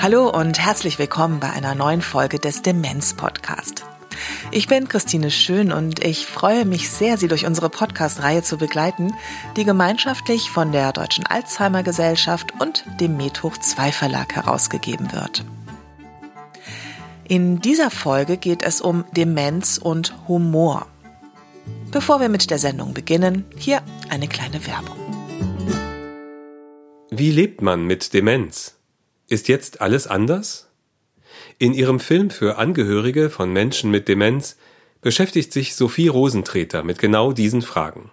Hallo und herzlich willkommen bei einer neuen Folge des Demenz Podcast. Ich bin Christine Schön und ich freue mich sehr, Sie durch unsere Podcast-Reihe zu begleiten, die gemeinschaftlich von der Deutschen Alzheimer Gesellschaft und dem Medhoch 2 Verlag herausgegeben wird. In dieser Folge geht es um Demenz und Humor. Bevor wir mit der Sendung beginnen, hier eine kleine Werbung. Wie lebt man mit Demenz? Ist jetzt alles anders? In ihrem Film für Angehörige von Menschen mit Demenz beschäftigt sich Sophie Rosentreter mit genau diesen Fragen.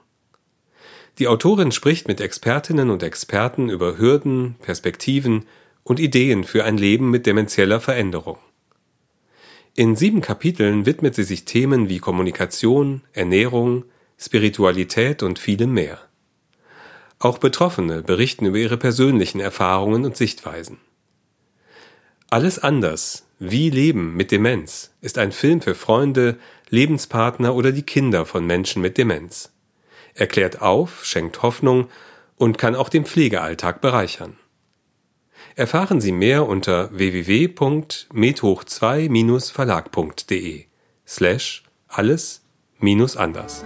Die Autorin spricht mit Expertinnen und Experten über Hürden, Perspektiven und Ideen für ein Leben mit demenzieller Veränderung. In sieben Kapiteln widmet sie sich Themen wie Kommunikation, Ernährung, Spiritualität und vielem mehr. Auch Betroffene berichten über ihre persönlichen Erfahrungen und Sichtweisen. Alles anders. Wie Leben mit Demenz ist ein Film für Freunde, Lebenspartner oder die Kinder von Menschen mit Demenz. Er klärt auf, schenkt Hoffnung und kann auch den Pflegealltag bereichern. Erfahren Sie mehr unter www.medhoch2-verlag.de slash alles minus anders.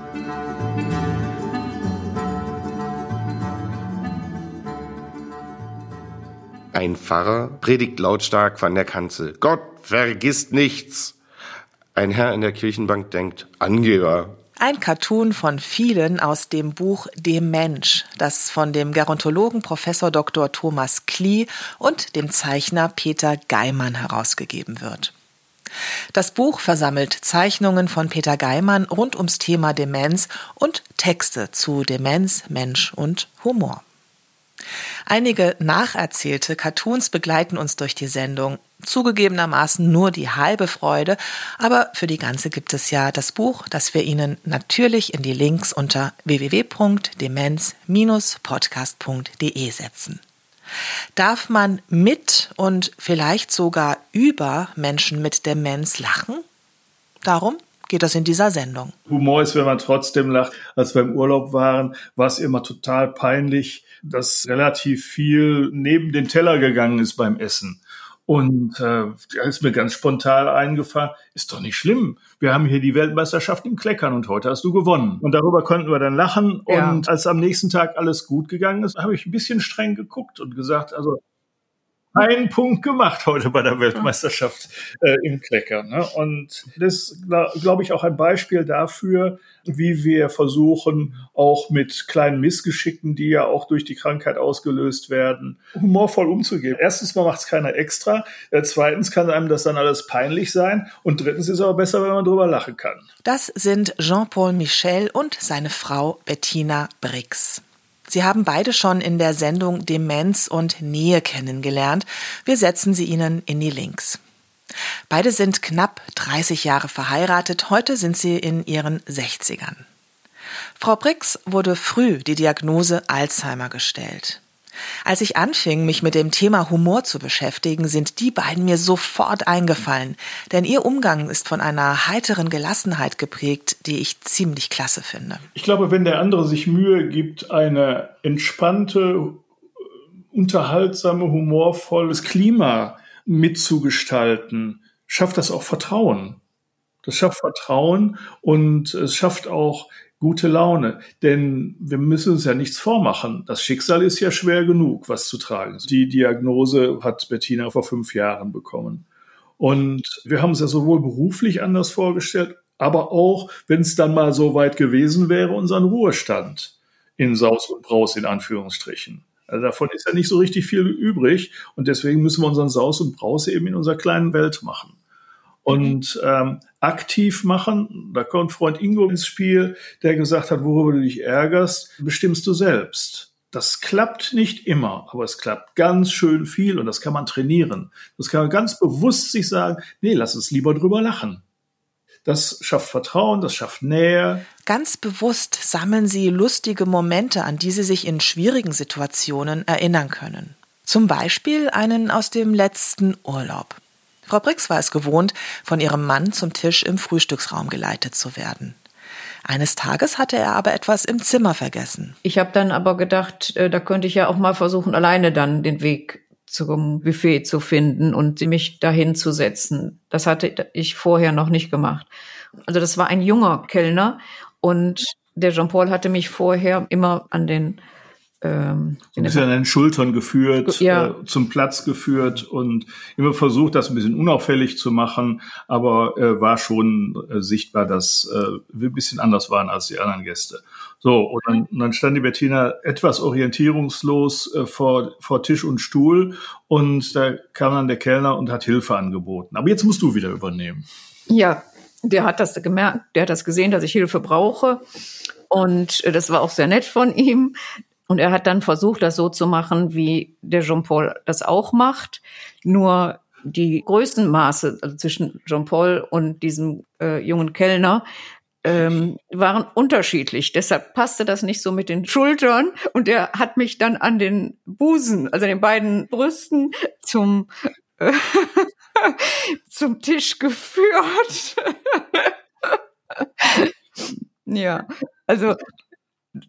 Ein Pfarrer predigt lautstark von der Kanzel. Gott vergisst nichts. Ein Herr in der Kirchenbank denkt, Angeber. Ein Cartoon von vielen aus dem Buch Dem Mensch, das von dem Gerontologen Professor Dr. Thomas Klee und dem Zeichner Peter Geimann herausgegeben wird. Das Buch versammelt Zeichnungen von Peter Geimann rund ums Thema Demenz und Texte zu Demenz, Mensch und Humor. Einige nacherzählte Cartoons begleiten uns durch die Sendung. Zugegebenermaßen nur die halbe Freude, aber für die ganze gibt es ja das Buch, das wir Ihnen natürlich in die Links unter www.demenz-podcast.de setzen. Darf man mit und vielleicht sogar über Menschen mit Demenz lachen? Darum geht es in dieser Sendung. Humor ist, wenn man trotzdem lacht. Als wir im Urlaub waren, war es immer total peinlich, dass relativ viel neben den Teller gegangen ist beim Essen. Und äh, da ist mir ganz spontan eingefallen, ist doch nicht schlimm. Wir haben hier die Weltmeisterschaft im Kleckern und heute hast du gewonnen. Und darüber konnten wir dann lachen. Ja. Und als am nächsten Tag alles gut gegangen ist, habe ich ein bisschen streng geguckt und gesagt, also einen Punkt gemacht heute bei der Weltmeisterschaft äh, im Klecker. Ne? Und das glaube ich auch ein Beispiel dafür, wie wir versuchen, auch mit kleinen Missgeschicken, die ja auch durch die Krankheit ausgelöst werden, humorvoll umzugehen. Erstens mal macht es keiner extra. Äh, zweitens kann einem das dann alles peinlich sein. Und drittens ist es aber besser, wenn man drüber lachen kann. Das sind Jean-Paul Michel und seine Frau Bettina Brix. Sie haben beide schon in der Sendung Demenz und Nähe kennengelernt. Wir setzen sie Ihnen in die Links. Beide sind knapp 30 Jahre verheiratet, heute sind sie in ihren 60ern. Frau Brix wurde früh die Diagnose Alzheimer gestellt. Als ich anfing, mich mit dem Thema Humor zu beschäftigen, sind die beiden mir sofort eingefallen, denn ihr Umgang ist von einer heiteren Gelassenheit geprägt, die ich ziemlich klasse finde. Ich glaube, wenn der andere sich Mühe gibt, eine entspannte, unterhaltsame, humorvolles Klima mitzugestalten, schafft das auch Vertrauen. Das schafft Vertrauen und es schafft auch gute Laune. Denn wir müssen uns ja nichts vormachen. Das Schicksal ist ja schwer genug, was zu tragen. Die Diagnose hat Bettina vor fünf Jahren bekommen. Und wir haben es ja sowohl beruflich anders vorgestellt, aber auch, wenn es dann mal so weit gewesen wäre, unseren Ruhestand in Saus und Braus in Anführungsstrichen. Also davon ist ja nicht so richtig viel übrig und deswegen müssen wir unseren Saus und Braus eben in unserer kleinen Welt machen. Und ähm, aktiv machen, da kommt Freund Ingo ins Spiel, der gesagt hat, worüber du dich ärgerst, bestimmst du selbst. Das klappt nicht immer, aber es klappt ganz schön viel und das kann man trainieren. Das kann man ganz bewusst sich sagen, nee, lass uns lieber drüber lachen. Das schafft Vertrauen, das schafft Nähe. Ganz bewusst sammeln Sie lustige Momente, an die Sie sich in schwierigen Situationen erinnern können. Zum Beispiel einen aus dem letzten Urlaub. Frau Brix war es gewohnt, von ihrem Mann zum Tisch im Frühstücksraum geleitet zu werden. Eines Tages hatte er aber etwas im Zimmer vergessen. Ich habe dann aber gedacht, äh, da könnte ich ja auch mal versuchen, alleine dann den Weg zum Buffet zu finden und mich dahin zu setzen. Das hatte ich vorher noch nicht gemacht. Also das war ein junger Kellner und der Jean-Paul hatte mich vorher immer an den ähm, ein bisschen an den Schultern geführt, ja. äh, zum Platz geführt und immer versucht, das ein bisschen unauffällig zu machen, aber äh, war schon äh, sichtbar, dass äh, wir ein bisschen anders waren als die anderen Gäste. So, und dann, und dann stand die Bettina etwas orientierungslos äh, vor, vor Tisch und Stuhl und da kam dann der Kellner und hat Hilfe angeboten. Aber jetzt musst du wieder übernehmen. Ja, der hat das gemerkt, der hat das gesehen, dass ich Hilfe brauche. Und äh, das war auch sehr nett von ihm. Und er hat dann versucht, das so zu machen, wie der Jean-Paul das auch macht. Nur die Größenmaße also zwischen Jean-Paul und diesem äh, jungen Kellner ähm, waren unterschiedlich. Deshalb passte das nicht so mit den Schultern. Und er hat mich dann an den Busen, also den beiden Brüsten, zum, äh, zum Tisch geführt. ja, also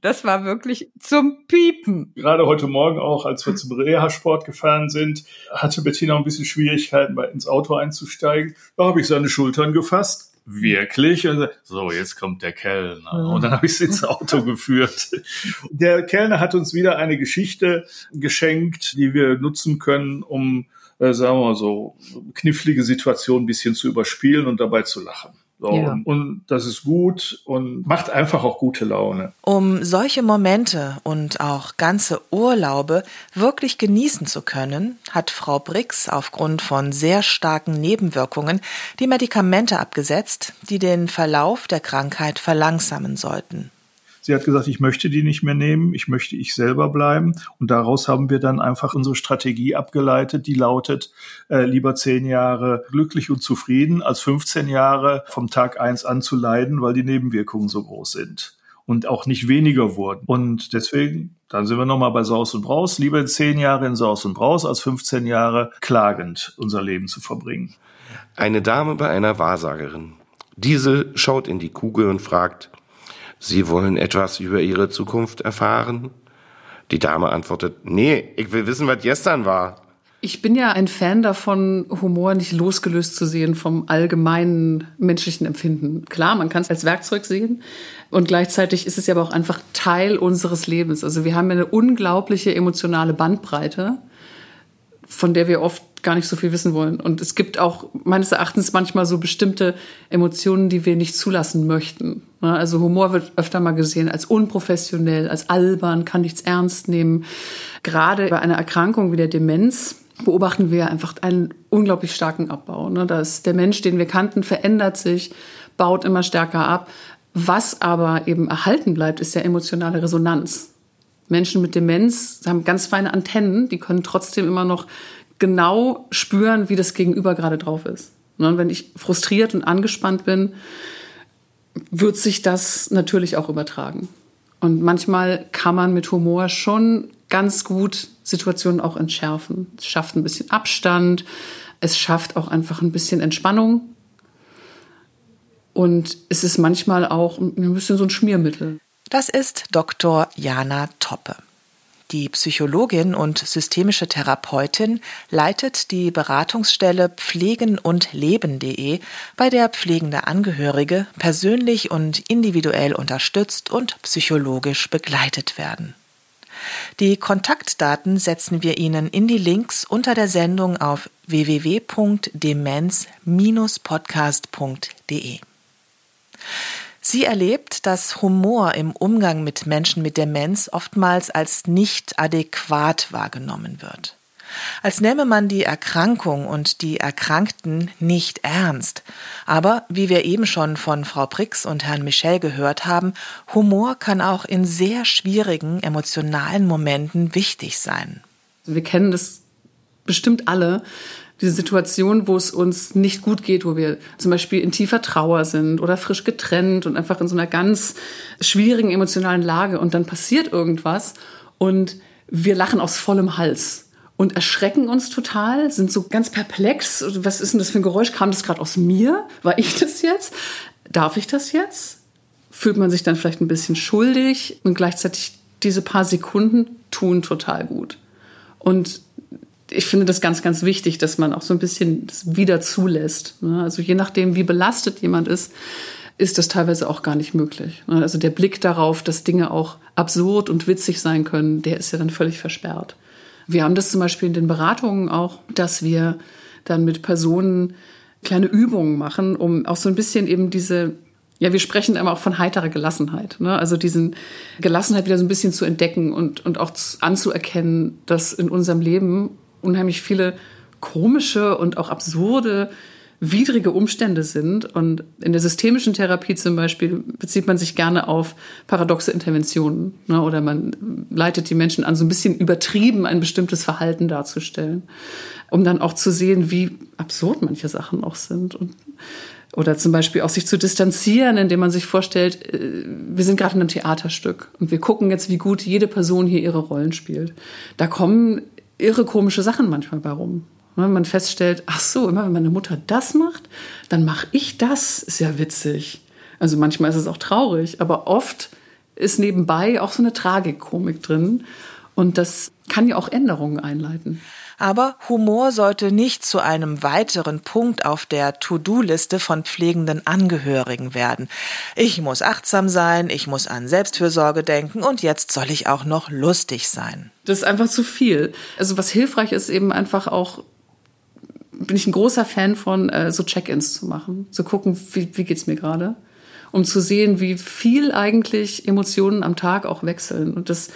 das war wirklich zum Piepen. Gerade heute Morgen auch, als wir zum Reha-Sport gefahren sind, hatte Bettina ein bisschen Schwierigkeiten, ins Auto einzusteigen. Da habe ich seine Schultern gefasst. Wirklich? So, jetzt kommt der Kellner. Und dann habe ich sie ins Auto geführt. Der Kellner hat uns wieder eine Geschichte geschenkt, die wir nutzen können, um, äh, sagen wir mal so, knifflige Situationen ein bisschen zu überspielen und dabei zu lachen. So, ja. und, und das ist gut und macht einfach auch gute Laune. Um solche Momente und auch ganze Urlaube wirklich genießen zu können, hat Frau Brix aufgrund von sehr starken Nebenwirkungen die Medikamente abgesetzt, die den Verlauf der Krankheit verlangsamen sollten. Sie hat gesagt, ich möchte die nicht mehr nehmen, ich möchte ich selber bleiben. Und daraus haben wir dann einfach unsere Strategie abgeleitet, die lautet, äh, lieber zehn Jahre glücklich und zufrieden, als 15 Jahre vom Tag eins an zu leiden, weil die Nebenwirkungen so groß sind und auch nicht weniger wurden. Und deswegen, dann sind wir nochmal bei Saus und Braus, lieber zehn Jahre in Saus und Braus, als 15 Jahre klagend unser Leben zu verbringen. Eine Dame bei einer Wahrsagerin. Diese schaut in die Kugel und fragt, Sie wollen etwas über Ihre Zukunft erfahren? Die Dame antwortet, nee, ich will wissen, was gestern war. Ich bin ja ein Fan davon, Humor nicht losgelöst zu sehen vom allgemeinen menschlichen Empfinden. Klar, man kann es als Werkzeug sehen und gleichzeitig ist es ja aber auch einfach Teil unseres Lebens. Also wir haben eine unglaubliche emotionale Bandbreite, von der wir oft gar nicht so viel wissen wollen. Und es gibt auch meines Erachtens manchmal so bestimmte Emotionen, die wir nicht zulassen möchten. Also Humor wird öfter mal gesehen als unprofessionell, als albern, kann nichts ernst nehmen. Gerade bei einer Erkrankung wie der Demenz beobachten wir einfach einen unglaublich starken Abbau. Da ist der Mensch, den wir kannten, verändert sich, baut immer stärker ab. Was aber eben erhalten bleibt, ist ja emotionale Resonanz. Menschen mit Demenz haben ganz feine Antennen, die können trotzdem immer noch genau spüren, wie das Gegenüber gerade drauf ist. Ne, und wenn ich frustriert und angespannt bin, wird sich das natürlich auch übertragen. Und manchmal kann man mit Humor schon ganz gut Situationen auch entschärfen. Es schafft ein bisschen Abstand, es schafft auch einfach ein bisschen Entspannung. Und es ist manchmal auch ein bisschen so ein Schmiermittel. Das ist Dr. Jana Toppe. Die Psychologin und systemische Therapeutin leitet die Beratungsstelle pflegen und leben.de, bei der pflegende Angehörige persönlich und individuell unterstützt und psychologisch begleitet werden. Die Kontaktdaten setzen wir Ihnen in die Links unter der Sendung auf www.demenz-podcast.de. Sie erlebt, dass Humor im Umgang mit Menschen mit Demenz oftmals als nicht adäquat wahrgenommen wird. Als nähme man die Erkrankung und die Erkrankten nicht ernst. Aber wie wir eben schon von Frau Brix und Herrn Michel gehört haben, Humor kann auch in sehr schwierigen emotionalen Momenten wichtig sein. Wir kennen das bestimmt alle, diese Situation, wo es uns nicht gut geht, wo wir zum Beispiel in tiefer Trauer sind oder frisch getrennt und einfach in so einer ganz schwierigen emotionalen Lage und dann passiert irgendwas und wir lachen aus vollem Hals und erschrecken uns total, sind so ganz perplex. Was ist denn das für ein Geräusch? Kam das gerade aus mir? War ich das jetzt? Darf ich das jetzt? fühlt man sich dann vielleicht ein bisschen schuldig und gleichzeitig diese paar Sekunden tun total gut. Und ich finde das ganz, ganz wichtig, dass man auch so ein bisschen das wieder zulässt. Ne? Also je nachdem, wie belastet jemand ist, ist das teilweise auch gar nicht möglich. Ne? Also der Blick darauf, dass Dinge auch absurd und witzig sein können, der ist ja dann völlig versperrt. Wir haben das zum Beispiel in den Beratungen auch, dass wir dann mit Personen kleine Übungen machen, um auch so ein bisschen eben diese ja, wir sprechen immer auch von heiterer Gelassenheit. Ne? Also diesen Gelassenheit wieder so ein bisschen zu entdecken und, und auch anzuerkennen, dass in unserem Leben unheimlich viele komische und auch absurde, widrige Umstände sind. Und in der systemischen Therapie zum Beispiel bezieht man sich gerne auf paradoxe Interventionen. Ne? Oder man leitet die Menschen an, so ein bisschen übertrieben ein bestimmtes Verhalten darzustellen, um dann auch zu sehen, wie absurd manche Sachen auch sind. Und oder zum Beispiel auch sich zu distanzieren, indem man sich vorstellt, äh, wir sind gerade in einem Theaterstück und wir gucken jetzt, wie gut jede Person hier ihre Rollen spielt. Da kommen irre komische Sachen manchmal bei rum. Wenn man feststellt, ach so, immer wenn meine Mutter das macht, dann mache ich das. Ist ja witzig. Also manchmal ist es auch traurig, aber oft ist nebenbei auch so eine Tragikkomik drin. Und das kann ja auch Änderungen einleiten. Aber Humor sollte nicht zu einem weiteren Punkt auf der To-Do-Liste von pflegenden Angehörigen werden. Ich muss achtsam sein, ich muss an Selbstfürsorge denken und jetzt soll ich auch noch lustig sein. Das ist einfach zu viel. Also was hilfreich ist, eben einfach auch bin ich ein großer Fan von, äh, so Check-ins zu machen, zu gucken, wie, wie geht's mir gerade, um zu sehen, wie viel eigentlich Emotionen am Tag auch wechseln. Und das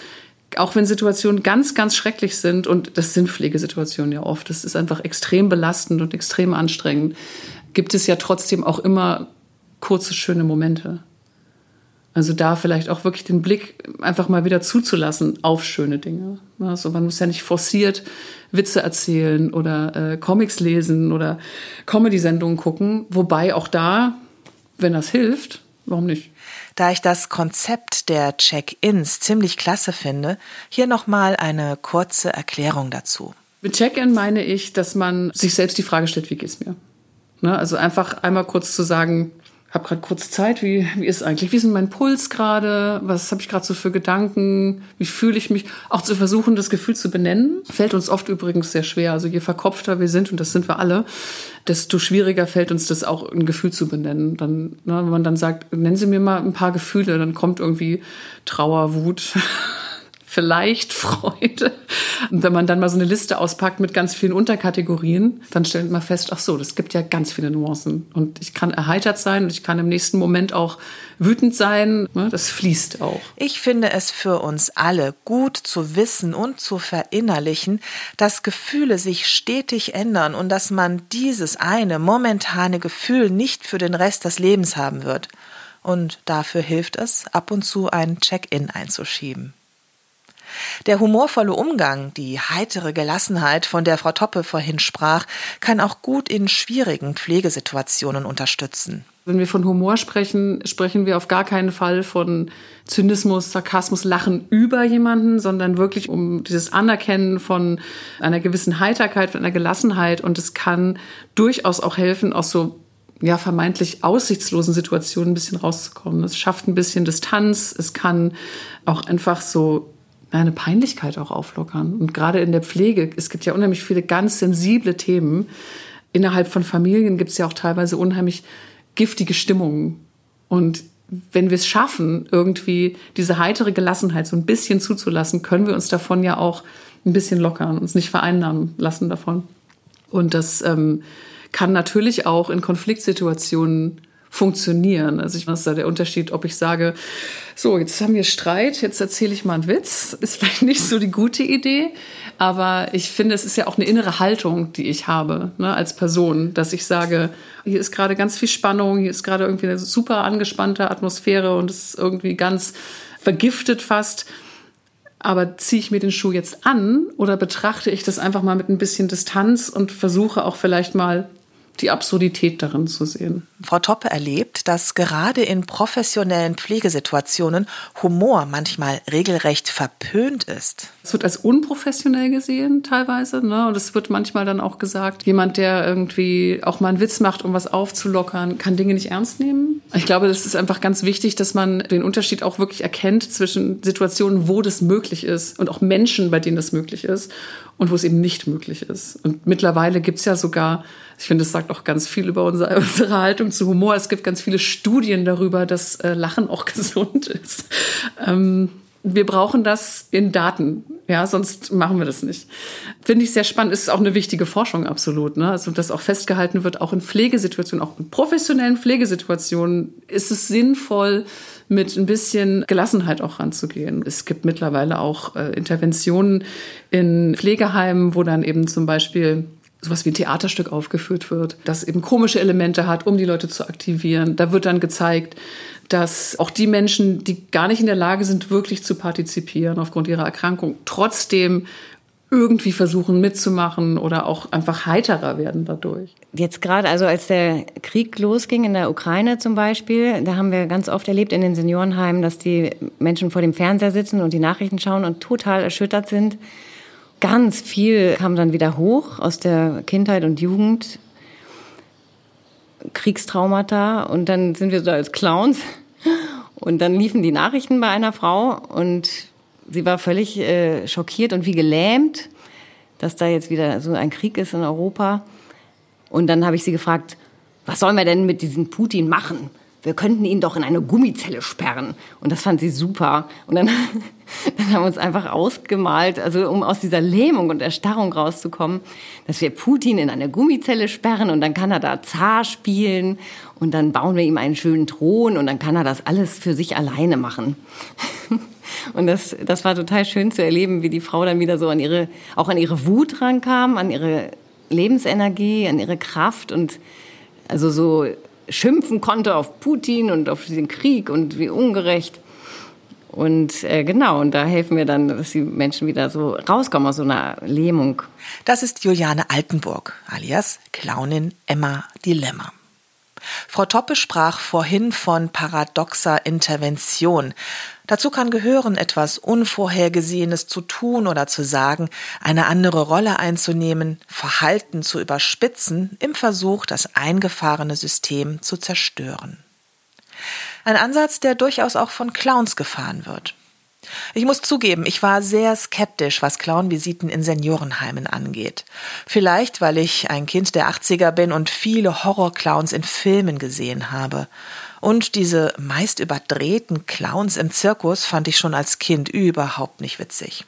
auch wenn Situationen ganz, ganz schrecklich sind, und das sind Pflegesituationen ja oft, das ist einfach extrem belastend und extrem anstrengend, gibt es ja trotzdem auch immer kurze, schöne Momente. Also da vielleicht auch wirklich den Blick einfach mal wieder zuzulassen auf schöne Dinge. Also man muss ja nicht forciert Witze erzählen oder äh, Comics lesen oder Comedy-Sendungen gucken. Wobei auch da, wenn das hilft, warum nicht? Da ich das Konzept der Check-ins ziemlich klasse finde, hier nochmal eine kurze Erklärung dazu. Mit Check-in meine ich, dass man sich selbst die Frage stellt, wie geht's mir? Ne? Also einfach einmal kurz zu sagen, habe gerade kurz Zeit, wie, wie ist eigentlich, wie ist denn mein Puls gerade, was habe ich gerade so für Gedanken, wie fühle ich mich, auch zu versuchen, das Gefühl zu benennen, fällt uns oft übrigens sehr schwer. Also je verkopfter wir sind, und das sind wir alle, desto schwieriger fällt uns das auch ein Gefühl zu benennen. Dann, ne, wenn man dann sagt, nennen Sie mir mal ein paar Gefühle, dann kommt irgendwie Trauer, Wut, vielleicht Freude. Und wenn man dann mal so eine Liste auspackt mit ganz vielen Unterkategorien, dann stellt man fest, ach so, das gibt ja ganz viele Nuancen. Und ich kann erheitert sein und ich kann im nächsten Moment auch wütend sein. Ne, das fließt auch. Ich finde es für uns alle gut zu wissen und zu verinnerlichen, dass Gefühle sich stetig ändern und dass man dieses eine momentane Gefühl nicht für den Rest des Lebens haben wird. Und dafür hilft es, ab und zu ein Check-in einzuschieben. Der humorvolle Umgang, die heitere Gelassenheit, von der Frau Toppe vorhin sprach, kann auch gut in schwierigen Pflegesituationen unterstützen. Wenn wir von Humor sprechen, sprechen wir auf gar keinen Fall von Zynismus, Sarkasmus, Lachen über jemanden, sondern wirklich um dieses Anerkennen von einer gewissen Heiterkeit, von einer Gelassenheit. Und es kann durchaus auch helfen, aus so ja, vermeintlich aussichtslosen Situationen ein bisschen rauszukommen. Es schafft ein bisschen Distanz. Es kann auch einfach so eine Peinlichkeit auch auflockern. Und gerade in der Pflege, es gibt ja unheimlich viele ganz sensible Themen. Innerhalb von Familien gibt es ja auch teilweise unheimlich giftige Stimmungen. Und wenn wir es schaffen, irgendwie diese heitere Gelassenheit so ein bisschen zuzulassen, können wir uns davon ja auch ein bisschen lockern, uns nicht vereinnahmen lassen davon. Und das ähm, kann natürlich auch in Konfliktsituationen funktionieren. Also ich weiß da der Unterschied, ob ich sage, so, jetzt haben wir Streit, jetzt erzähle ich mal einen Witz, ist vielleicht nicht so die gute Idee, aber ich finde, es ist ja auch eine innere Haltung, die ich habe ne, als Person, dass ich sage, hier ist gerade ganz viel Spannung, hier ist gerade irgendwie eine super angespannte Atmosphäre und es ist irgendwie ganz vergiftet fast. Aber ziehe ich mir den Schuh jetzt an oder betrachte ich das einfach mal mit ein bisschen Distanz und versuche auch vielleicht mal die Absurdität darin zu sehen. Frau Toppe erlebt, dass gerade in professionellen Pflegesituationen Humor manchmal regelrecht verpönt ist. Es wird als unprofessionell gesehen teilweise. Ne? Und es wird manchmal dann auch gesagt, jemand, der irgendwie auch mal einen Witz macht, um was aufzulockern, kann Dinge nicht ernst nehmen. Ich glaube, das ist einfach ganz wichtig, dass man den Unterschied auch wirklich erkennt zwischen Situationen, wo das möglich ist und auch Menschen, bei denen das möglich ist und wo es eben nicht möglich ist. Und mittlerweile gibt es ja sogar, ich finde, das sagt auch ganz viel über unsere, unsere Haltung zu Humor. Es gibt ganz viele Studien darüber, dass äh, Lachen auch gesund ist. Ähm, wir brauchen das in Daten, ja, sonst machen wir das nicht. Finde ich sehr spannend. Ist auch eine wichtige Forschung, absolut. Ne? Also, dass auch festgehalten wird, auch in Pflegesituationen, auch in professionellen Pflegesituationen ist es sinnvoll, mit ein bisschen Gelassenheit auch ranzugehen. Es gibt mittlerweile auch äh, Interventionen in Pflegeheimen, wo dann eben zum Beispiel sowas wie ein Theaterstück aufgeführt wird, das eben komische Elemente hat, um die Leute zu aktivieren. Da wird dann gezeigt, dass auch die Menschen, die gar nicht in der Lage sind, wirklich zu partizipieren aufgrund ihrer Erkrankung, trotzdem irgendwie versuchen mitzumachen oder auch einfach heiterer werden dadurch. Jetzt gerade, also als der Krieg losging in der Ukraine zum Beispiel, da haben wir ganz oft erlebt in den Seniorenheimen, dass die Menschen vor dem Fernseher sitzen und die Nachrichten schauen und total erschüttert sind. Ganz viel kam dann wieder hoch aus der Kindheit und Jugend. Kriegstraumata und dann sind wir so als Clowns und dann liefen die Nachrichten bei einer Frau und sie war völlig äh, schockiert und wie gelähmt, dass da jetzt wieder so ein Krieg ist in Europa. Und dann habe ich sie gefragt, was sollen wir denn mit diesem Putin machen? Wir könnten ihn doch in eine Gummizelle sperren. Und das fand sie super. Und dann, dann haben wir uns einfach ausgemalt, also um aus dieser Lähmung und Erstarrung rauszukommen, dass wir Putin in eine Gummizelle sperren und dann kann er da Zar spielen und dann bauen wir ihm einen schönen Thron und dann kann er das alles für sich alleine machen. Und das, das war total schön zu erleben, wie die Frau dann wieder so an ihre, auch an ihre Wut rankam, an ihre Lebensenergie, an ihre Kraft und also so schimpfen konnte auf Putin und auf den Krieg und wie ungerecht. Und äh, genau, und da helfen wir dann, dass die Menschen wieder so rauskommen aus so einer Lähmung. Das ist Juliane Altenburg, alias Clownin Emma Dilemma. Frau Toppe sprach vorhin von paradoxer Intervention. Dazu kann gehören, etwas Unvorhergesehenes zu tun oder zu sagen, eine andere Rolle einzunehmen, Verhalten zu überspitzen, im Versuch, das eingefahrene System zu zerstören. Ein Ansatz, der durchaus auch von Clowns gefahren wird. Ich muss zugeben, ich war sehr skeptisch, was Clownvisiten in Seniorenheimen angeht. Vielleicht, weil ich ein Kind der 80er bin und viele Horrorclowns in Filmen gesehen habe. Und diese meist überdrehten Clowns im Zirkus fand ich schon als Kind überhaupt nicht witzig.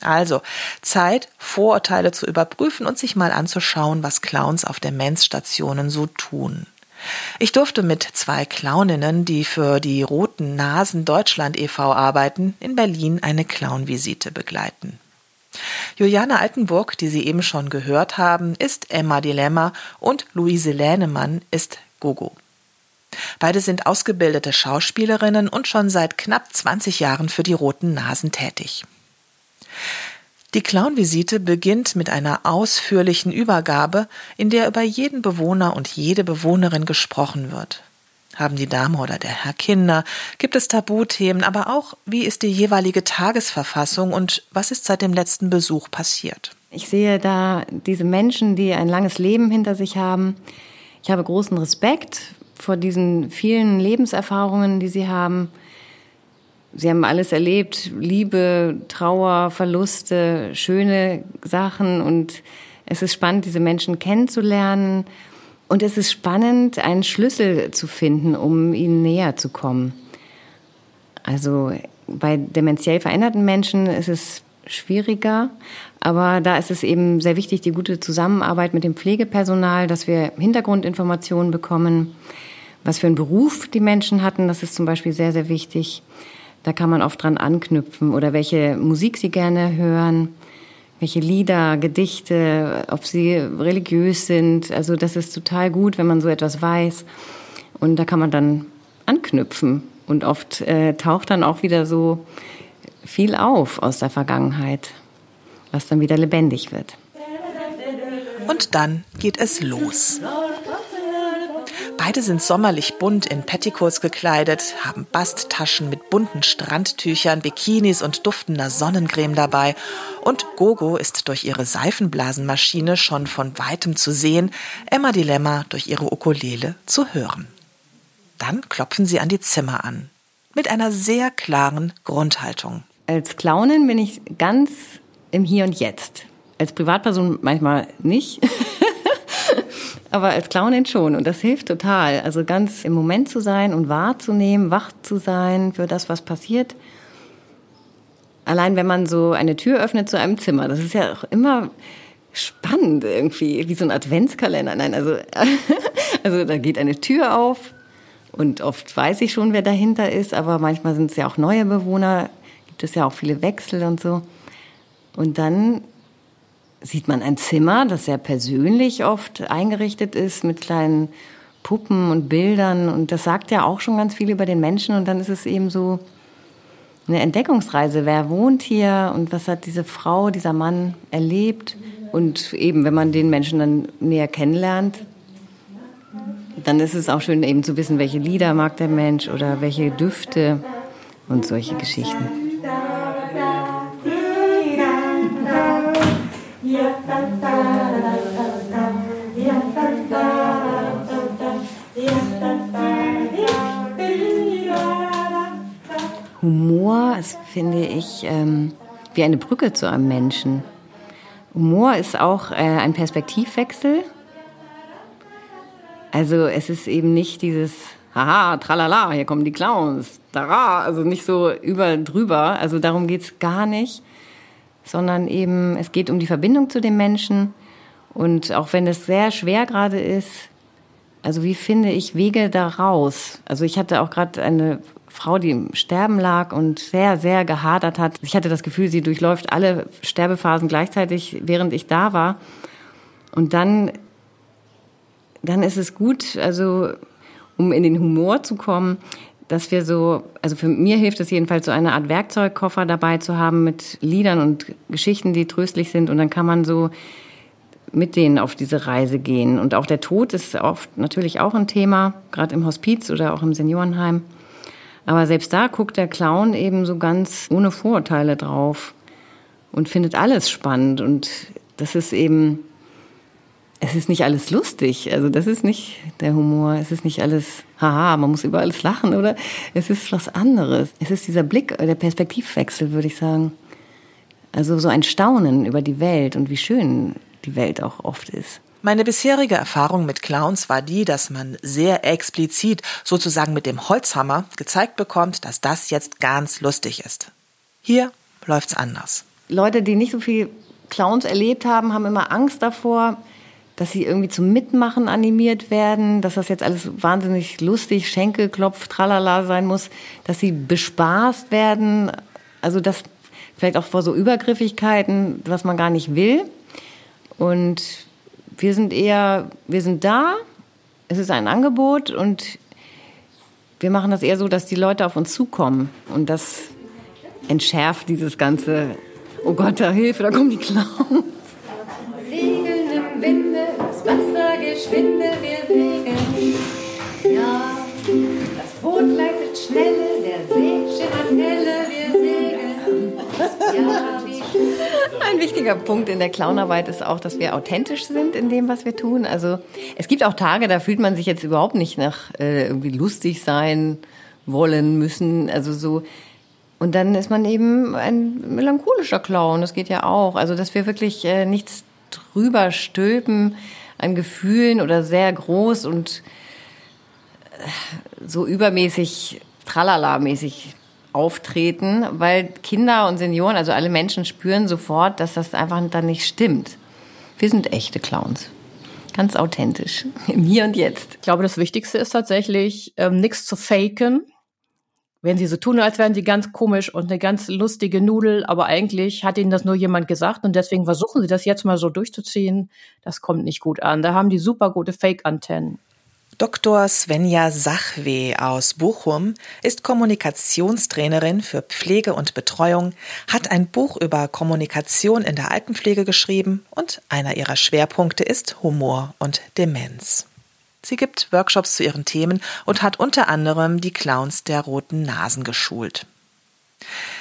Also, Zeit, Vorurteile zu überprüfen und sich mal anzuschauen, was Clowns auf Demenzstationen so tun. Ich durfte mit zwei Clowninnen, die für die Roten Nasen Deutschland e.V. arbeiten, in Berlin eine Clownvisite begleiten. Juliane Altenburg, die Sie eben schon gehört haben, ist Emma Dilemma und Luise Lähnemann ist Gogo. Beide sind ausgebildete Schauspielerinnen und schon seit knapp 20 Jahren für die Roten Nasen tätig. Die Clownvisite beginnt mit einer ausführlichen Übergabe, in der über jeden Bewohner und jede Bewohnerin gesprochen wird. Haben die Dame oder der Herr Kinder? Gibt es Tabuthemen? Aber auch, wie ist die jeweilige Tagesverfassung und was ist seit dem letzten Besuch passiert? Ich sehe da diese Menschen, die ein langes Leben hinter sich haben. Ich habe großen Respekt vor diesen vielen Lebenserfahrungen, die sie haben. Sie haben alles erlebt, Liebe, Trauer, Verluste, schöne Sachen und es ist spannend, diese Menschen kennenzulernen und es ist spannend, einen Schlüssel zu finden, um ihnen näher zu kommen. Also bei dementiell veränderten Menschen ist es schwieriger, aber da ist es eben sehr wichtig, die gute Zusammenarbeit mit dem Pflegepersonal, dass wir Hintergrundinformationen bekommen, was für einen Beruf die Menschen hatten, das ist zum Beispiel sehr, sehr wichtig. Da kann man oft dran anknüpfen oder welche Musik sie gerne hören, welche Lieder, Gedichte, ob sie religiös sind. Also das ist total gut, wenn man so etwas weiß. Und da kann man dann anknüpfen. Und oft äh, taucht dann auch wieder so viel auf aus der Vergangenheit, was dann wieder lebendig wird. Und dann geht es los. Beide sind sommerlich bunt in Petticoats gekleidet, haben Basttaschen mit bunten Strandtüchern, Bikinis und duftender Sonnencreme dabei. Und Gogo ist durch ihre Seifenblasenmaschine schon von weitem zu sehen, Emma Dilemma durch ihre Ukulele zu hören. Dann klopfen sie an die Zimmer an. Mit einer sehr klaren Grundhaltung. Als Clownin bin ich ganz im Hier und Jetzt. Als Privatperson manchmal nicht. Aber als Clownin schon. Und das hilft total. Also ganz im Moment zu sein und wahrzunehmen, wach zu sein für das, was passiert. Allein wenn man so eine Tür öffnet zu einem Zimmer, das ist ja auch immer spannend irgendwie, wie so ein Adventskalender. Nein, also, also da geht eine Tür auf und oft weiß ich schon, wer dahinter ist, aber manchmal sind es ja auch neue Bewohner, gibt es ja auch viele Wechsel und so. Und dann sieht man ein Zimmer, das sehr persönlich oft eingerichtet ist mit kleinen Puppen und Bildern. Und das sagt ja auch schon ganz viel über den Menschen. Und dann ist es eben so eine Entdeckungsreise. Wer wohnt hier und was hat diese Frau, dieser Mann erlebt? Und eben, wenn man den Menschen dann näher kennenlernt, dann ist es auch schön eben zu wissen, welche Lieder mag der Mensch oder welche Düfte und solche Geschichten. Humor ist, finde ich, ähm, wie eine Brücke zu einem Menschen. Humor ist auch äh, ein Perspektivwechsel. Also es ist eben nicht dieses Haha, tralala, hier kommen die Clowns, dara, also nicht so über drüber. Also darum geht's gar nicht, sondern eben es geht um die Verbindung zu dem Menschen. Und auch wenn es sehr schwer gerade ist, also wie finde ich Wege da raus? Also ich hatte auch gerade eine Frau, die im Sterben lag und sehr, sehr gehadert hat. Ich hatte das Gefühl, sie durchläuft alle Sterbephasen gleichzeitig, während ich da war. Und dann, dann ist es gut, also um in den Humor zu kommen, dass wir so, also für mir hilft es jedenfalls, so eine Art Werkzeugkoffer dabei zu haben mit Liedern und Geschichten, die tröstlich sind. Und dann kann man so mit denen auf diese Reise gehen. Und auch der Tod ist oft natürlich auch ein Thema, gerade im Hospiz oder auch im Seniorenheim. Aber selbst da guckt der Clown eben so ganz ohne Vorurteile drauf und findet alles spannend. Und das ist eben, es ist nicht alles lustig. Also das ist nicht der Humor. Es ist nicht alles, haha, man muss über alles lachen, oder? Es ist was anderes. Es ist dieser Blick, der Perspektivwechsel, würde ich sagen. Also so ein Staunen über die Welt und wie schön die Welt auch oft ist. Meine bisherige Erfahrung mit Clowns war die, dass man sehr explizit, sozusagen mit dem Holzhammer, gezeigt bekommt, dass das jetzt ganz lustig ist. Hier läuft's anders. Leute, die nicht so viel Clowns erlebt haben, haben immer Angst davor, dass sie irgendwie zum Mitmachen animiert werden, dass das jetzt alles wahnsinnig lustig, Schenkelklopf, tralala sein muss, dass sie bespaßt werden. Also das vielleicht auch vor so Übergriffigkeiten, was man gar nicht will. Und wir sind eher, wir sind da, es ist ein Angebot und wir machen das eher so, dass die Leute auf uns zukommen und das entschärft dieses ganze, oh Gott, da Hilfe, da kommen die Clowns. Geschwinde, wir segeln. Ja, das Boot leitet schnelle, der See schimmert helle, wir segeln. Ja, ein wichtiger Punkt in der Clownarbeit ist auch, dass wir authentisch sind in dem, was wir tun. Also es gibt auch Tage, da fühlt man sich jetzt überhaupt nicht nach äh, irgendwie lustig sein wollen müssen. Also so und dann ist man eben ein melancholischer Clown. Das geht ja auch. Also dass wir wirklich äh, nichts drüber stülpen an Gefühlen oder sehr groß und äh, so übermäßig tralala-mäßig auftreten, weil Kinder und Senioren, also alle Menschen spüren sofort, dass das einfach dann nicht stimmt. Wir sind echte Clowns. Ganz authentisch. Im Hier und Jetzt. Ich glaube, das Wichtigste ist tatsächlich, ähm, nichts zu faken. Wenn sie so tun, als wären sie ganz komisch und eine ganz lustige Nudel, aber eigentlich hat ihnen das nur jemand gesagt und deswegen versuchen sie das jetzt mal so durchzuziehen. Das kommt nicht gut an. Da haben die super gute Fake-Antennen. Dr. Svenja Sachwe aus Bochum ist Kommunikationstrainerin für Pflege und Betreuung, hat ein Buch über Kommunikation in der Altenpflege geschrieben und einer ihrer Schwerpunkte ist Humor und Demenz. Sie gibt Workshops zu ihren Themen und hat unter anderem die Clowns der roten Nasen geschult.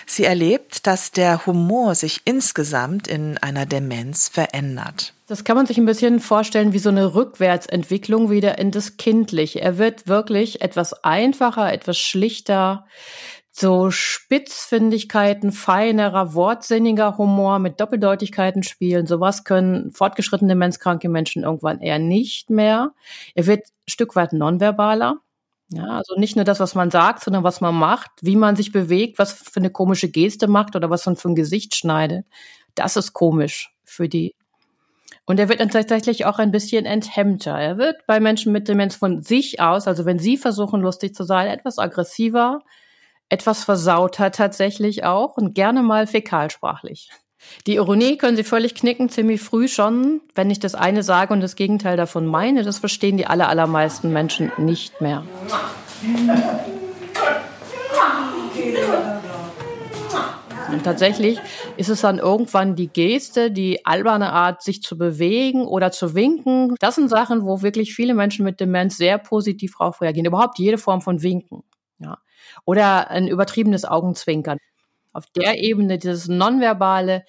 Sie erlebt, dass der Humor sich insgesamt in einer Demenz verändert. Das kann man sich ein bisschen vorstellen wie so eine Rückwärtsentwicklung wieder in das Kindliche. Er wird wirklich etwas einfacher, etwas schlichter, so Spitzfindigkeiten, feinerer, wortsinniger Humor mit Doppeldeutigkeiten spielen. Sowas können fortgeschrittene demenzkranke Menschen irgendwann eher nicht mehr. Er wird ein Stück weit nonverbaler. Ja, also nicht nur das, was man sagt, sondern was man macht, wie man sich bewegt, was für eine komische Geste macht oder was man für ein Gesicht schneidet. Das ist komisch für die. Und er wird dann tatsächlich auch ein bisschen enthemmter. Er wird bei Menschen mit Demenz von sich aus, also wenn sie versuchen, lustig zu sein, etwas aggressiver, etwas versauter tatsächlich auch und gerne mal fäkalsprachlich. Die Ironie können Sie völlig knicken, ziemlich früh schon. Wenn ich das eine sage und das Gegenteil davon meine, das verstehen die aller, allermeisten Menschen nicht mehr. Und tatsächlich ist es dann irgendwann die Geste, die alberne Art, sich zu bewegen oder zu winken. Das sind Sachen, wo wirklich viele Menschen mit Demenz sehr positiv darauf reagieren. Überhaupt jede Form von Winken. Oder ein übertriebenes Augenzwinkern auf der Ebene, dieses nonverbale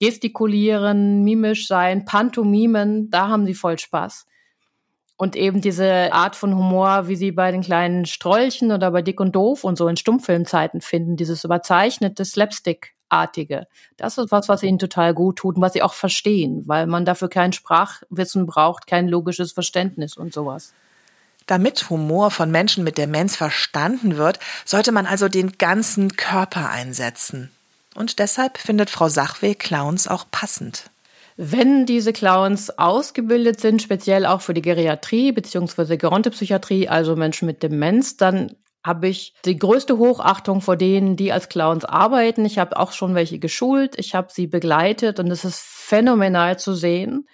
Gestikulieren, mimisch sein, Pantomimen, da haben sie voll Spaß. Und eben diese Art von Humor, wie sie bei den kleinen Strolchen oder bei Dick und Doof und so in Stummfilmzeiten finden, dieses überzeichnete Slapstick-artige. Das ist was, was ihnen total gut tut und was sie auch verstehen, weil man dafür kein Sprachwissen braucht, kein logisches Verständnis und sowas. Damit Humor von Menschen mit Demenz verstanden wird, sollte man also den ganzen Körper einsetzen. Und deshalb findet Frau Sachweg Clowns auch passend. Wenn diese Clowns ausgebildet sind, speziell auch für die Geriatrie bzw. Gerontopsychiatrie, also Menschen mit Demenz, dann habe ich die größte Hochachtung vor denen, die als Clowns arbeiten. Ich habe auch schon welche geschult, ich habe sie begleitet und es ist phänomenal zu sehen,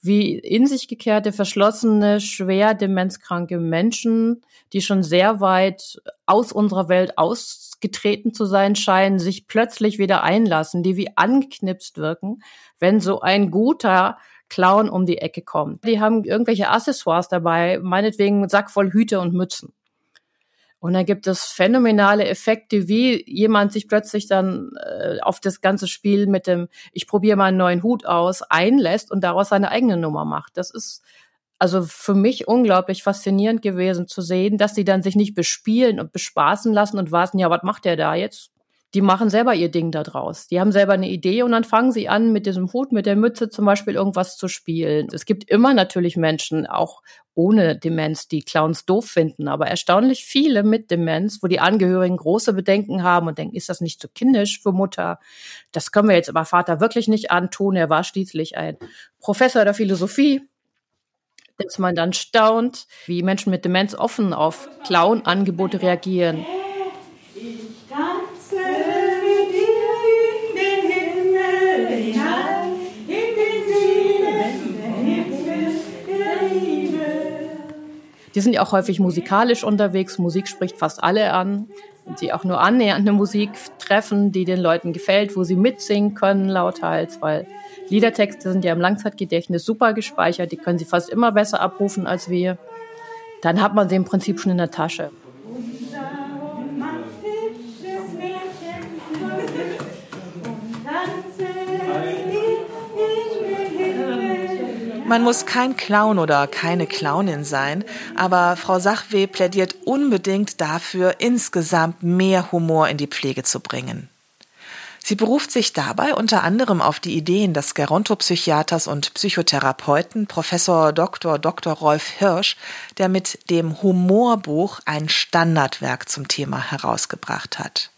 wie in sich gekehrte, verschlossene, schwer demenzkranke Menschen, die schon sehr weit aus unserer Welt ausgetreten zu sein scheinen, sich plötzlich wieder einlassen, die wie angeknipst wirken, wenn so ein guter Clown um die Ecke kommt. Die haben irgendwelche Accessoires dabei, meinetwegen Sack voll Hüte und Mützen. Und dann gibt es phänomenale Effekte, wie jemand sich plötzlich dann äh, auf das ganze Spiel mit dem Ich probiere mal einen neuen Hut aus einlässt und daraus seine eigene Nummer macht. Das ist also für mich unglaublich faszinierend gewesen zu sehen, dass die dann sich nicht bespielen und bespaßen lassen und warten, ja, was macht der da jetzt? Die machen selber ihr Ding da draus. Die haben selber eine Idee und dann fangen sie an, mit diesem Hut, mit der Mütze zum Beispiel irgendwas zu spielen. Es gibt immer natürlich Menschen, auch ohne Demenz, die Clowns doof finden, aber erstaunlich viele mit Demenz, wo die Angehörigen große Bedenken haben und denken, ist das nicht zu kindisch für Mutter? Das können wir jetzt aber Vater wirklich nicht antun. Er war schließlich ein Professor der Philosophie dass man dann staunt, wie Menschen mit Demenz offen auf Clown-Angebote reagieren. Die sind ja auch häufig musikalisch unterwegs. Musik spricht fast alle an. Und sie auch nur annähernd eine Musik treffen, die den Leuten gefällt, wo sie mitsingen können, lauthals, weil Liedertexte sind ja im Langzeitgedächtnis super gespeichert. Die können sie fast immer besser abrufen als wir. Dann hat man sie im Prinzip schon in der Tasche. Man muss kein Clown oder keine Clownin sein, aber Frau Sachwe plädiert unbedingt dafür, insgesamt mehr Humor in die Pflege zu bringen. Sie beruft sich dabei unter anderem auf die Ideen des Gerontopsychiaters und Psychotherapeuten Professor Dr. Dr. Rolf Hirsch, der mit dem Humorbuch ein Standardwerk zum Thema herausgebracht hat.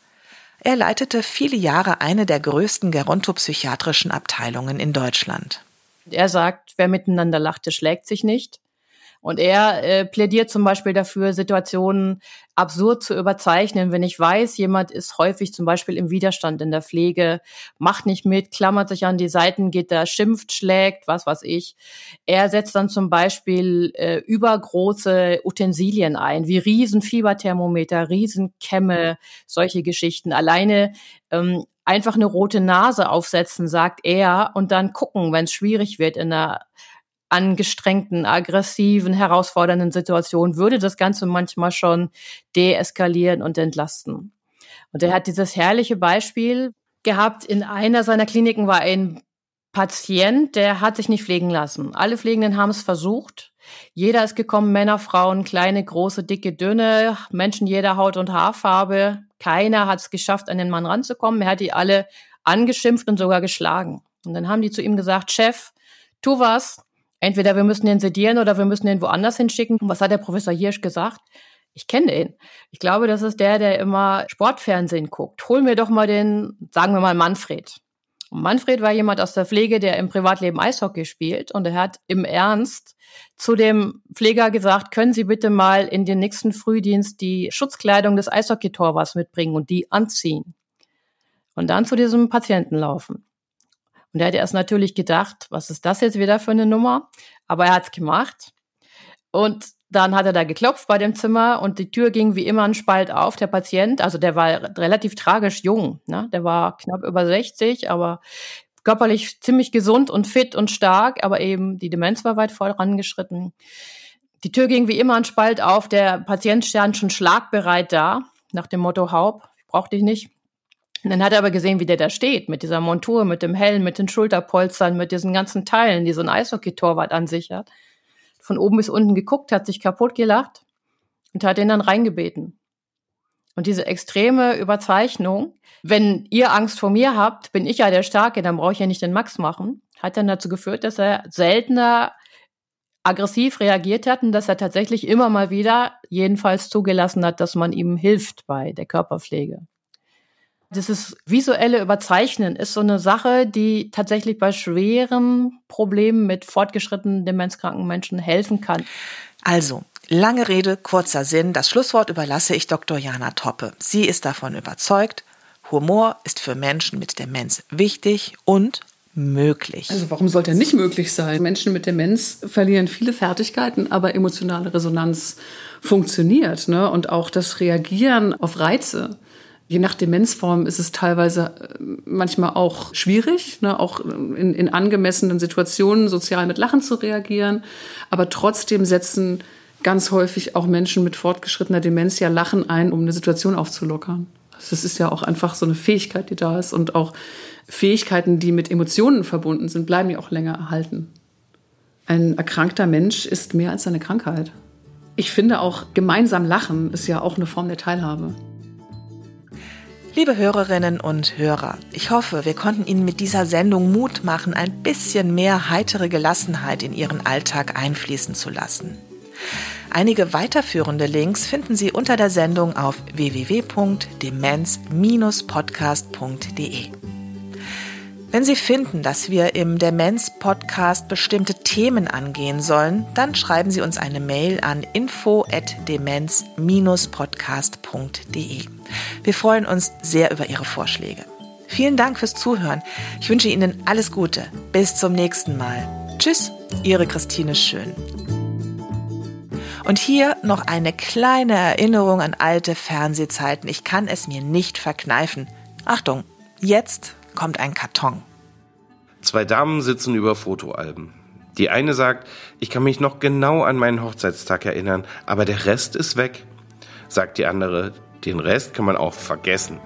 Er leitete viele Jahre eine der größten gerontopsychiatrischen Abteilungen in Deutschland. Er sagt, wer miteinander lacht, der schlägt sich nicht. Und er äh, plädiert zum Beispiel dafür, Situationen absurd zu überzeichnen. Wenn ich weiß, jemand ist häufig zum Beispiel im Widerstand in der Pflege, macht nicht mit, klammert sich an die Seiten, geht da, schimpft, schlägt, was weiß ich. Er setzt dann zum Beispiel äh, übergroße Utensilien ein, wie Riesenfieberthermometer, Riesenkämme, solche Geschichten. Alleine ähm, einfach eine rote Nase aufsetzen, sagt er, und dann gucken, wenn es schwierig wird in einer angestrengten, aggressiven, herausfordernden Situation würde das Ganze manchmal schon deeskalieren und entlasten. Und er hat dieses herrliche Beispiel gehabt. In einer seiner Kliniken war ein Patient, der hat sich nicht pflegen lassen. Alle Pflegenden haben es versucht. Jeder ist gekommen, Männer, Frauen, kleine, große, dicke, dünne, Menschen jeder Haut- und Haarfarbe. Keiner hat es geschafft, an den Mann ranzukommen. Er hat die alle angeschimpft und sogar geschlagen. Und dann haben die zu ihm gesagt, Chef, tu was, entweder wir müssen den sedieren oder wir müssen den woanders hinschicken. Und was hat der Professor Hirsch gesagt? Ich kenne ihn. Ich glaube, das ist der, der immer Sportfernsehen guckt. Hol mir doch mal den, sagen wir mal, Manfred. Manfred war jemand aus der Pflege, der im Privatleben Eishockey spielt und er hat im Ernst zu dem Pfleger gesagt, können Sie bitte mal in den nächsten Frühdienst die Schutzkleidung des Eishockeytorwarts mitbringen und die anziehen. Und dann zu diesem Patienten laufen. Und er hat erst natürlich gedacht, was ist das jetzt wieder für eine Nummer? Aber er hat's gemacht. Und dann hat er da geklopft bei dem Zimmer und die Tür ging wie immer ein Spalt auf. Der Patient, also der war relativ tragisch jung, ne? der war knapp über 60, aber körperlich ziemlich gesund und fit und stark, aber eben die Demenz war weit vorangeschritten. Die Tür ging wie immer ein Spalt auf. Der Patient stand schon schlagbereit da, nach dem Motto Haupt, ich brauch dich nicht. Und dann hat er aber gesehen, wie der da steht, mit dieser Montur, mit dem Helm, mit den Schulterpolstern, mit diesen ganzen Teilen, die so ein Eishockey-Torwart an sich hat. Von oben bis unten geguckt, hat sich kaputt gelacht und hat ihn dann reingebeten. Und diese extreme Überzeichnung, wenn ihr Angst vor mir habt, bin ich ja der Starke, dann brauche ich ja nicht den Max machen, hat dann dazu geführt, dass er seltener aggressiv reagiert hat und dass er tatsächlich immer mal wieder jedenfalls zugelassen hat, dass man ihm hilft bei der Körperpflege. Dieses visuelle Überzeichnen ist so eine Sache, die tatsächlich bei schweren Problemen mit fortgeschrittenen demenzkranken Menschen helfen kann. Also, lange Rede, kurzer Sinn. Das Schlusswort überlasse ich Dr. Jana Toppe. Sie ist davon überzeugt, Humor ist für Menschen mit Demenz wichtig und möglich. Also warum sollte er nicht möglich sein? Menschen mit Demenz verlieren viele Fertigkeiten, aber emotionale Resonanz funktioniert. Ne? Und auch das Reagieren auf Reize Je nach Demenzform ist es teilweise äh, manchmal auch schwierig, ne, auch in, in angemessenen Situationen sozial mit Lachen zu reagieren. Aber trotzdem setzen ganz häufig auch Menschen mit fortgeschrittener Demenz ja Lachen ein, um eine Situation aufzulockern. Also das ist ja auch einfach so eine Fähigkeit, die da ist. Und auch Fähigkeiten, die mit Emotionen verbunden sind, bleiben ja auch länger erhalten. Ein erkrankter Mensch ist mehr als seine Krankheit. Ich finde auch, gemeinsam lachen ist ja auch eine Form der Teilhabe. Liebe Hörerinnen und Hörer, ich hoffe, wir konnten Ihnen mit dieser Sendung Mut machen, ein bisschen mehr heitere Gelassenheit in Ihren Alltag einfließen zu lassen. Einige weiterführende Links finden Sie unter der Sendung auf www.demenz-podcast.de. Wenn Sie finden, dass wir im Demenz-Podcast bestimmte Themen angehen sollen, dann schreiben Sie uns eine Mail an info@demenz-podcast.de. Wir freuen uns sehr über Ihre Vorschläge. Vielen Dank fürs Zuhören. Ich wünsche Ihnen alles Gute. Bis zum nächsten Mal. Tschüss, Ihre Christine Schön. Und hier noch eine kleine Erinnerung an alte Fernsehzeiten. Ich kann es mir nicht verkneifen. Achtung, jetzt kommt ein Karton. Zwei Damen sitzen über Fotoalben. Die eine sagt, ich kann mich noch genau an meinen Hochzeitstag erinnern, aber der Rest ist weg. Sagt die andere, den Rest kann man auch vergessen.